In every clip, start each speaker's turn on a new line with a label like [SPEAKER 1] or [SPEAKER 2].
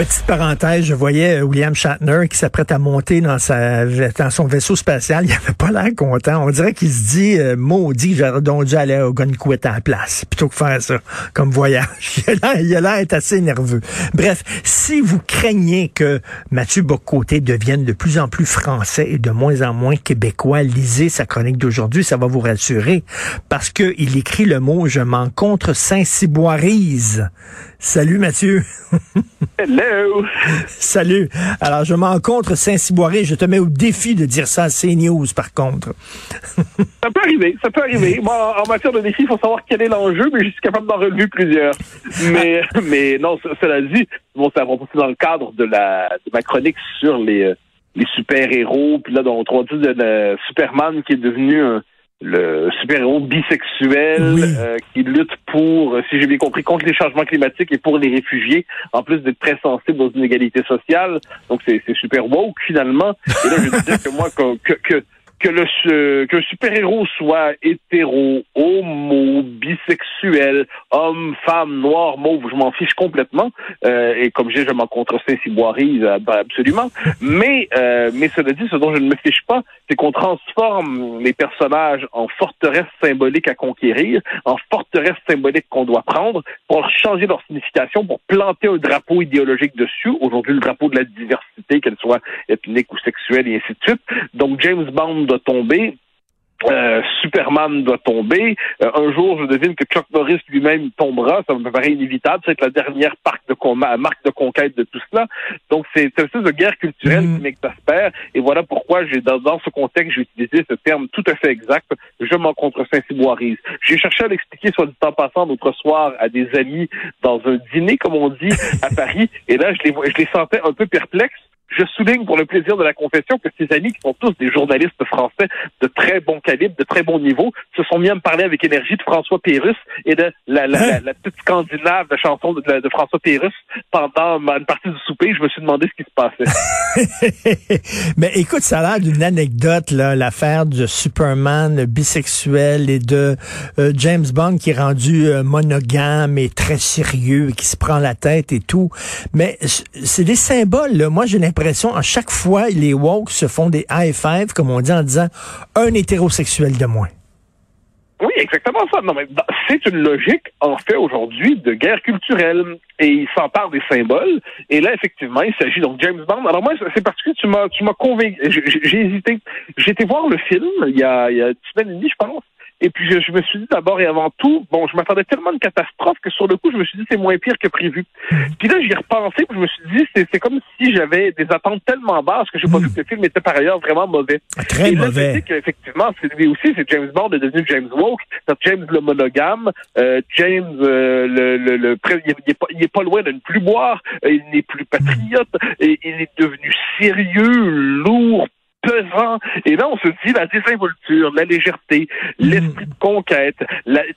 [SPEAKER 1] Petite parenthèse, je voyais euh, William Shatner qui s'apprête à monter dans, sa, dans son vaisseau spatial. Il avait pas l'air content. On dirait qu'il se dit, euh, maudit, j'aurais dû aller au Gunquit à la place, plutôt que faire ça comme voyage. Il a l'air assez nerveux. Bref, si vous craignez que Mathieu Bocoté devienne de plus en plus français et de moins en moins québécois, lisez sa chronique d'aujourd'hui, ça va vous rassurer, parce que il écrit le mot « Je m'en contre Saint-Cyboirise ». Salut Mathieu.
[SPEAKER 2] Hello.
[SPEAKER 1] Salut. Alors, je m'encontre Saint-Cyboiré. Je te mets au défi de dire ça à CNews, par contre.
[SPEAKER 2] ça peut arriver, ça peut arriver. Moi, en matière de défi, il faut savoir quel est l'enjeu, mais je suis capable d'en relever plusieurs. Mais, mais non, cela dit, bon, ça va passer dans le cadre de la de ma chronique sur les, les super-héros, puis là, on dit de, de Superman qui est devenu un le super-héros bisexuel euh, qui lutte pour, si j'ai bien compris, contre les changements climatiques et pour les réfugiés, en plus d'être très sensible aux inégalités sociales. Donc c'est super woke finalement. Et là, je veux dire que moi, que, que, que le que super-héros soit hétéro, homo, bisexuel, homme, femme, noir, mauve, je m'en fiche complètement. Euh, et comme j'ai, je m'en contreseins si boirise, absolument. Mais euh, mais cela dit, ce dont je ne me fiche pas, c'est qu'on transforme les personnages en forteresses symboliques à conquérir, en forteresses symboliques qu'on doit prendre pour changer leur signification, pour planter un drapeau idéologique dessus. Aujourd'hui, le drapeau de la diversité, qu'elle soit ethnique ou sexuelle, et ainsi de suite. Donc James Bond doit tomber. Euh, Superman doit tomber. Euh, un jour, je devine que Chuck Norris lui-même tombera. Ça me paraît inévitable. C'est la dernière marque de, marque de conquête de tout cela. Donc, c'est une espèce de guerre culturelle mm. qui m'exaspère. Et voilà pourquoi j'ai dans, ce contexte, j'ai utilisé ce terme tout à fait exact. Je m'en contre Saint-Cyboirise. J'ai cherché à l'expliquer, soit du temps passant, l'autre soir, à des amis dans un dîner, comme on dit, à Paris. Et là, je les, je les sentais un peu perplexes je souligne pour le plaisir de la confession que ces amis, qui sont tous des journalistes français de très bon calibre, de très bon niveau, se sont mis à me parler avec énergie de François Pérusse et de la, la, hein? la, petite scandinave de chanson de, de, François Pérusse pendant une partie du souper. Je me suis demandé ce qui se
[SPEAKER 1] passait. Mais écoute, ça a l'air d'une anecdote, là, l'affaire de Superman bisexuel et de euh, James Bond qui est rendu euh, monogame et très sérieux, qui se prend la tête et tout. Mais c'est des symboles, là. Moi, j'ai l'impression à chaque fois, les woke se font des high comme on dit, en disant un hétérosexuel de moins.
[SPEAKER 2] Oui, exactement ça. C'est une logique, en fait, aujourd'hui, de guerre culturelle. Et il s'empare des symboles. Et là, effectivement, il s'agit donc James Bond. Alors moi, c'est que tu m'as, tu m'as convaincu. J'ai hésité. Été voir le film il y a une semaine et demie, je pense. Et puis je, me suis dit d'abord et avant tout, bon, je m'attendais tellement de catastrophes que sur le coup, je me suis dit c'est moins pire que prévu. Puis là, j'y ai repensé, puis je me suis dit c'est comme si j'avais des attentes tellement basses que j'ai pas hmm. vu que le film était par ailleurs vraiment mauvais.
[SPEAKER 1] Très
[SPEAKER 2] et là,
[SPEAKER 1] mauvais.
[SPEAKER 2] Je qu'effectivement, c'est lui aussi, c'est James Bond est devenu James Woke, c'est James le monogame, euh, James euh, le, le, le il, est pas, il est pas loin de ne plus boire, euh, il n'est plus patriote, et il est devenu sérieux, lourd, pesant. Et là, on se dit la désinvolture, la légèreté, l'esprit de conquête,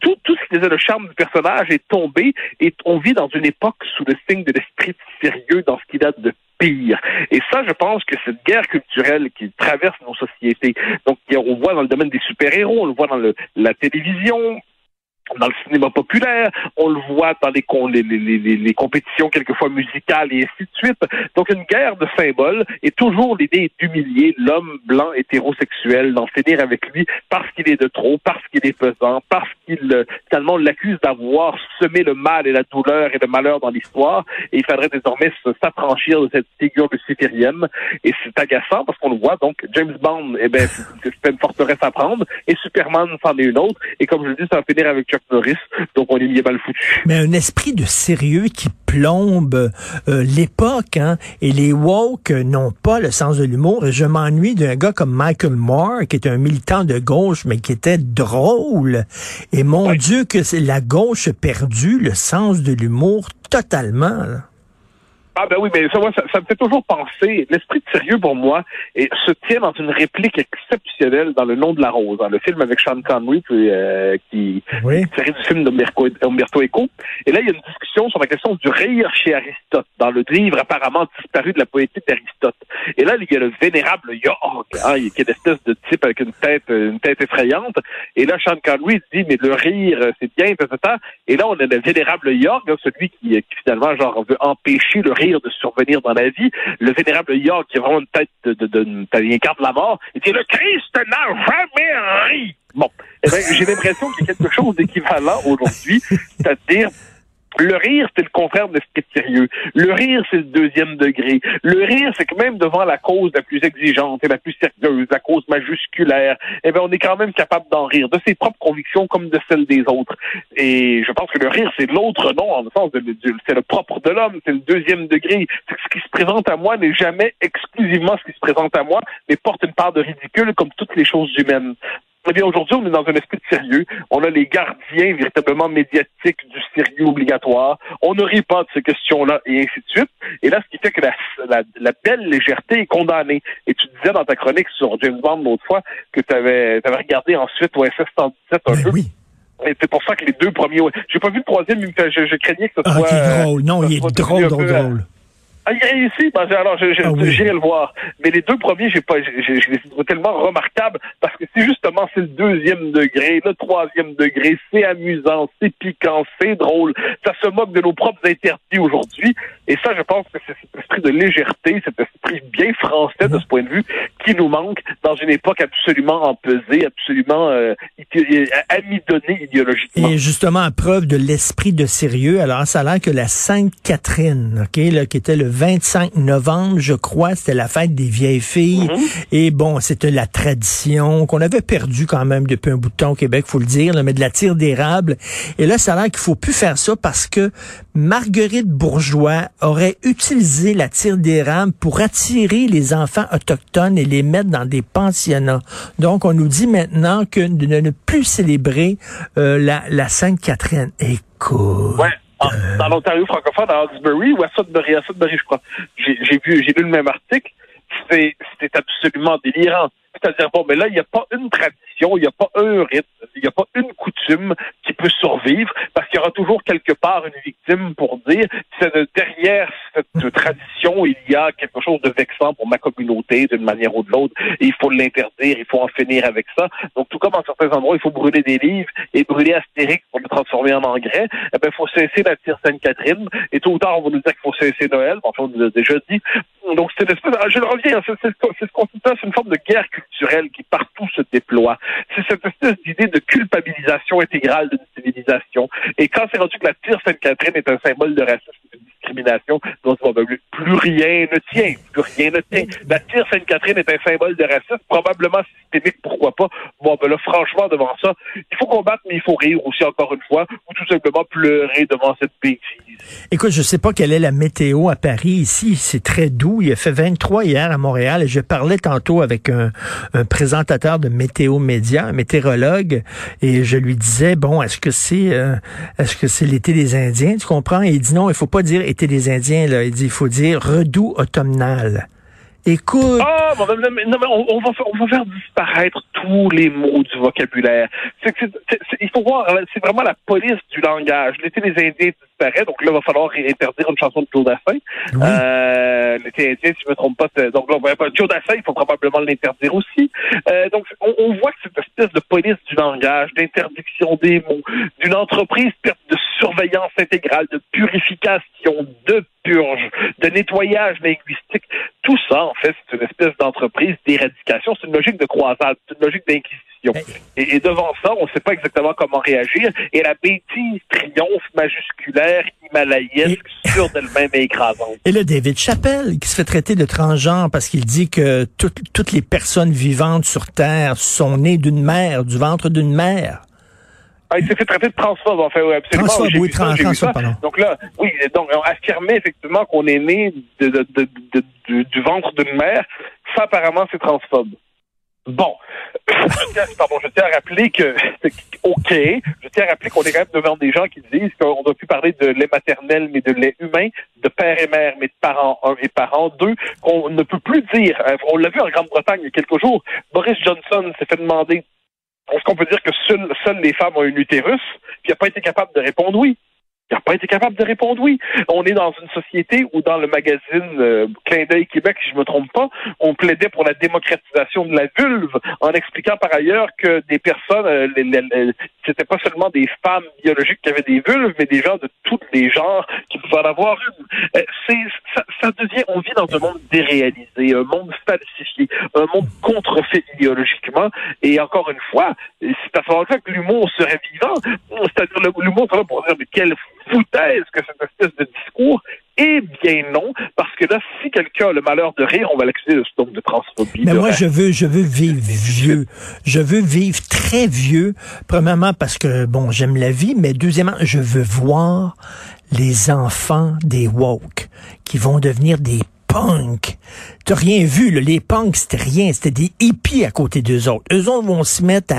[SPEAKER 2] tout, tout ce qui faisait le charme du personnage est tombé et on vit dans une époque sous le signe de l'esprit sérieux dans ce qui date de pire. Et ça, je pense que cette guerre culturelle qui traverse nos sociétés, donc on voit dans le domaine des super-héros, on le voit dans le, la télévision, dans le cinéma populaire, on le voit dans les, les, les, les, compétitions quelquefois musicales et ainsi de suite. Donc une guerre de symboles et toujours l'idée d'humilier l'homme blanc hétérosexuel, d'en finir avec lui parce qu'il est de trop, parce qu'il est pesant, parce qu'il euh, finalement l'accuse d'avoir semé le mal et la douleur et le malheur dans l'histoire. Et il faudrait désormais s'affranchir de cette figure luciférienne. Et c'est agaçant parce qu'on le voit donc James Bond eh ben c'est une forteresse à prendre et Superman c'en est une autre. Et comme je le dis ça va finir avec Donc on est mal foutu.
[SPEAKER 1] Mais un esprit de sérieux qui plombe euh, l'époque, hein, et les woke n'ont pas le sens de l'humour. Je m'ennuie d'un gars comme Michael Moore, qui est un militant de gauche, mais qui était drôle. Et mon Dieu, que c'est la gauche perdue le sens de l'humour totalement.
[SPEAKER 2] Ah ben oui, mais ça, moi, ça, ça me fait toujours penser, l'esprit de sérieux pour moi et se tient dans une réplique exceptionnelle dans Le Nom de la Rose, dans le film avec Sean Connery qui, euh, qui
[SPEAKER 1] Oui.
[SPEAKER 2] tiré du film d'Umberto Umberto Eco. Et là, il y a une discussion sur la question du rire chez Aristote, dans le livre apparemment disparu de la poétique d'Aristote. Et là, il y a le vénérable York, hein, qui est une espèce de type avec une tête, une tête effrayante. Et là, Sean Connery dit, mais le rire, c'est bien, etc. Et là, on a le vénérable York, hein, celui qui, qui finalement, genre, veut empêcher le rire de survenir dans la vie. Le vénérable York, qui a vraiment une tête de, de, de, de, il incarne la mort. Il dit, le Christ n'a jamais ri. Bon, eh ben, j'ai l'impression qu'il y a quelque chose d'équivalent aujourd'hui, c'est-à-dire le rire, c'est le contraire de l'esprit de sérieux. Le rire, c'est le deuxième degré. Le rire, c'est que même devant la cause la plus exigeante et la plus sérieuse, la cause majusculaire, eh bien, on est quand même capable d'en rire, de ses propres convictions comme de celles des autres. Et je pense que le rire, c'est l'autre nom, en le sens de, de- c'est le propre de l'homme, c'est le deuxième degré. C'est ce qui se présente à moi n'est jamais exclusivement ce qui se présente à moi, mais porte une part de ridicule comme toutes les choses humaines. Eh bien, aujourd'hui, on est dans un esprit de sérieux. On a les gardiens véritablement médiatiques du sérieux obligatoire. On ne rit pas de ces questions-là, et ainsi de suite. Et là, ce qui fait que la, la, la belle légèreté est condamnée. Et tu disais dans ta chronique sur James Bond l'autre fois que tu avais, regardé ensuite OSS 117 un
[SPEAKER 1] Ben
[SPEAKER 2] peu.
[SPEAKER 1] oui.
[SPEAKER 2] C'est pour ça que les deux premiers... J'ai pas vu le troisième, mais je, je craignais que ce
[SPEAKER 1] Ah,
[SPEAKER 2] soit...
[SPEAKER 1] qui est drôle. Non, il est drôle, drôle, drôle.
[SPEAKER 2] Ah, ici, ben, alors
[SPEAKER 1] Ah oui.
[SPEAKER 2] j'irai le voir. Mais les deux premiers, j'ai pas, j'ai, j'ai- je les trouve tellement remarquables parce que c'est justement c'est le deuxième degré, le troisième degré, c'est amusant, c'est piquant, c'est drôle. Ça se moque de nos propres interdits aujourd'hui. Et ça, je pense que c'est cet esprit de légèreté, cet esprit bien français de ce point de vue qui nous manque dans une époque absolument empesée, absolument euh, idé- amidonnée idéologiquement.
[SPEAKER 1] Et justement, en preuve de l'esprit de sérieux, alors ça a l'air que la Sainte Catherine, ok, là, qui était le 25 novembre, je crois, c'était la fête des vieilles filles. Et bon, c'était la tradition qu'on avait perdue quand même depuis un bout de temps au Québec, faut le dire, là, mais de la tire d'érable. Et là, ça a l'air qu'il faut plus faire ça parce que Marguerite Bourgeois aurait utilisé la tire d'érable pour attirer les enfants autochtones et les mettre dans des pensionnats. Donc, on nous dit maintenant que de ne plus célébrer euh, la, la Sainte Catherine. Écoute.
[SPEAKER 2] Ouais. en- dans l'Ontario francophone, à Hawkesbury ou à Sudbury, à Sudbury, je crois. J'ai vu, j'ai lu le même article. C'était absolument délirant. C'est-à-dire, bon, mais là, il n'y a pas une tradition, il n'y a pas un rite, il n'y a pas une coutume qui peut survivre, parce qu'il y aura toujours quelque part une victime pour dire, derrière cette tradition, il y a quelque chose de vexant pour ma communauté, d'une manière ou de l'autre, et il faut l'interdire, il faut en finir avec ça. Donc, tout comme en certains endroits, il faut brûler des livres et brûler Astérix pour le transformer en engrais, eh ben, il faut cesser la tire Sainte-Catherine, et tôt ou tard, on va nous dire qu'il faut cesser Noël, enfin, on l'a déjà dit. Donc, c'est je le reviens, c'est c'est- c'est c'est une forme de guerre culturelle qui partout se déploie. C'est cette espèce d'idée de culpabilisation intégrale d'une civilisation. Et quand c'est rendu que la tire Sainte-Catherine est un symbole de racisme et de discrimination, plus rien ne tient, plus rien ne tient. La tire Sainte-Catherine est un symbole de racisme, probablement systémique, pourquoi pas. Bon, ben là, franchement, devant ça, il faut combattre, mais il faut rire aussi, encore une fois, ou tout simplement pleurer devant cette bêtise.
[SPEAKER 1] Écoute, je sais pas quelle est la météo à Paris. Ici, c'est très doux. Il a fait 23 hier à Montréal et je parlais tantôt avec un, un présentateur de Météo Média, un météorologue, et je lui disais, bon, est-ce que c'est euh, est-ce que c'est l'été des Indiens, tu comprends? Et il dit non, il faut pas dire été des Indiens, là. Il dit, il faut dire redout automnal. Écoute,
[SPEAKER 2] Ah, mais on, on va, on va faire disparaître tous les mots du vocabulaire. C'est- c'est- c'est- il faut voir, euh, c'est vraiment la police du langage. L'été des Indiens disparaît, donc là, il va falloir interdire une chanson de Joe Dassin.
[SPEAKER 1] Oui.
[SPEAKER 2] Euh, L'été indien, si je me trompe pas, c'est- donc là, on va pas Joe Dassin, il faut probablement l'interdire aussi. Euh, donc, on, on voit que cette espèce de police du langage, d'interdiction des mots, d'une entreprise de surveillance intégrale, de purification, de purge, de nettoyage linguistique, tout ça, en fait, c'est une espèce d'entreprise d'éradication. C'est une logique de croisade, c'est une logique d'inquisition. Et, et devant ça, on ne sait pas exactement comment réagir. Et la bêtise triomphe majusculaire, himalayesque, sûre d'elle-même et écrasante.
[SPEAKER 1] Et là, David Chappelle, qui se fait traiter de transgenre parce qu'il dit que toutes- toutes les personnes vivantes sur Terre sont nées d'une mère, du ventre d'une mère.
[SPEAKER 2] Ah, il s'est fait traiter de transphobe, en fait, oui, absolument.
[SPEAKER 1] Transphobe, oui,
[SPEAKER 2] ça,
[SPEAKER 1] trans-
[SPEAKER 2] ça.
[SPEAKER 1] pardon.
[SPEAKER 2] Donc là, oui, donc on affirmait effectivement qu'on est né de, de- de- de- du, du ventre d'une mère. Ça, apparemment, c'est transphobe. Bon, je tiens, pardon, je tiens à rappeler que, OK, je tiens à rappeler qu'on est quand même devant des gens qui disent qu'on doit plus parler de lait maternel, mais de lait humain, de père et mère, mais de parents 1 et parents 2, qu'on ne peut plus dire. Euh, on l'a vu en Grande-Bretagne il y a quelques jours, Boris Johnson s'est fait demander est-ce qu'on peut dire que seules, seules les femmes ont un utérus, puis il n'a pas été capable de répondre oui. Il n'a pas été capable de répondre oui. On est dans une société où, dans le magazine euh, Clin d'œil Québec, si je me trompe pas, on plaidait pour la démocratisation de la vulve, en expliquant par ailleurs que des personnes, euh, c'était pas seulement des femmes biologiques qui avaient des vulves, mais des gens de tous les genres qui pouvaient en avoir une. Euh, ça, ça, devient, on vit dans un monde déréalisé, un monde falsifié, un monde contrefait idéologiquement. Et encore une fois, c'est à ce moment-là que l'humour serait vivant. C'est-à-dire l'humour pour dire mais quelle foutaise que cette espèce de discours eh bien non, parce que là, si quelqu'un a le malheur de rire, on va l'accuser de, de transphobie.
[SPEAKER 1] Mais moi, je veux, je veux vivre vieux. Je veux vivre très vieux. Premièrement, parce que, bon, j'aime la vie, mais deuxièmement, je veux voir les enfants des woke qui vont devenir des punks. T'as rien vu, là. les punks, c'était rien, c'était des hippies à côté d'eux autres. Eux autres vont se mettre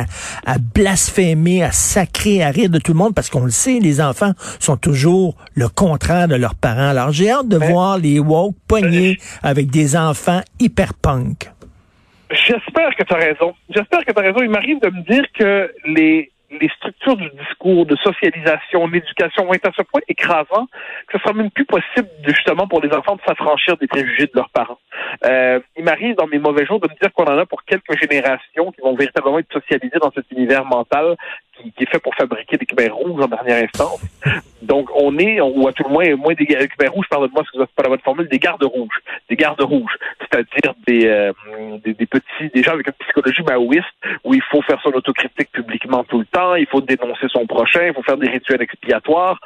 [SPEAKER 1] à, blasphémer, à sacrer, à rire de tout le monde, parce qu'on le sait, les enfants sont toujours le contraire de leurs parents. Alors j'ai hâte de voir les woke pognés avec des enfants hyper punk.
[SPEAKER 2] J'espère que tu as raison. J'espère que tu as raison. Il m'arrive de me dire que les les structures du discours, de socialisation, d'éducation vont être à ce point écrasants que ce sera même plus possible justement pour les enfants de s'affranchir des préjugés de leurs parents. Euh, il m'arrive dans mes mauvais jours de me dire qu'on en a pour quelques générations qui vont véritablement être socialisées dans cet univers mental qui, est fait pour fabriquer des cubins rouges en dernière instance. Donc, on est, ou à tout le moins, moins des cubins rouges, pardonne-moi, ce que pas la bonne formule, des gardes rouges. Des gardes rouges. C'est-à-dire des, euh, des, des, petits, des gens avec une psychologie maoïste où il faut faire son autocritique publiquement tout le temps, il faut dénoncer son prochain, il faut faire des rituels expiatoires.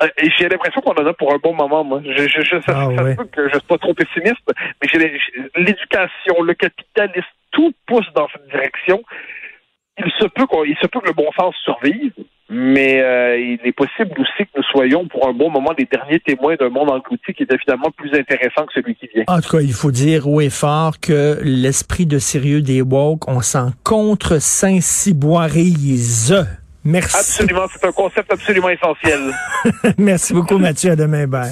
[SPEAKER 2] Euh, et j'ai l'impression qu'on en a pour un bon moment, moi. Je, je, je, ça, ah que je suis pas trop pessimiste, mais j'ai l'éducation, le capitalisme, tout pousse dans cette direction il se peut il se peut que le bon sens survive, mais euh, il est possible aussi que nous soyons pour un bon moment les derniers témoins d'un monde englouti qui est évidemment plus intéressant que celui qui vient.
[SPEAKER 1] En tout cas, il faut dire haut et fort que l'esprit de sérieux des woke, on s'en contre Saint-Cyboirise. Merci.
[SPEAKER 2] Absolument, c'est un concept absolument essentiel.
[SPEAKER 1] Merci beaucoup Mathieu, à demain, bye.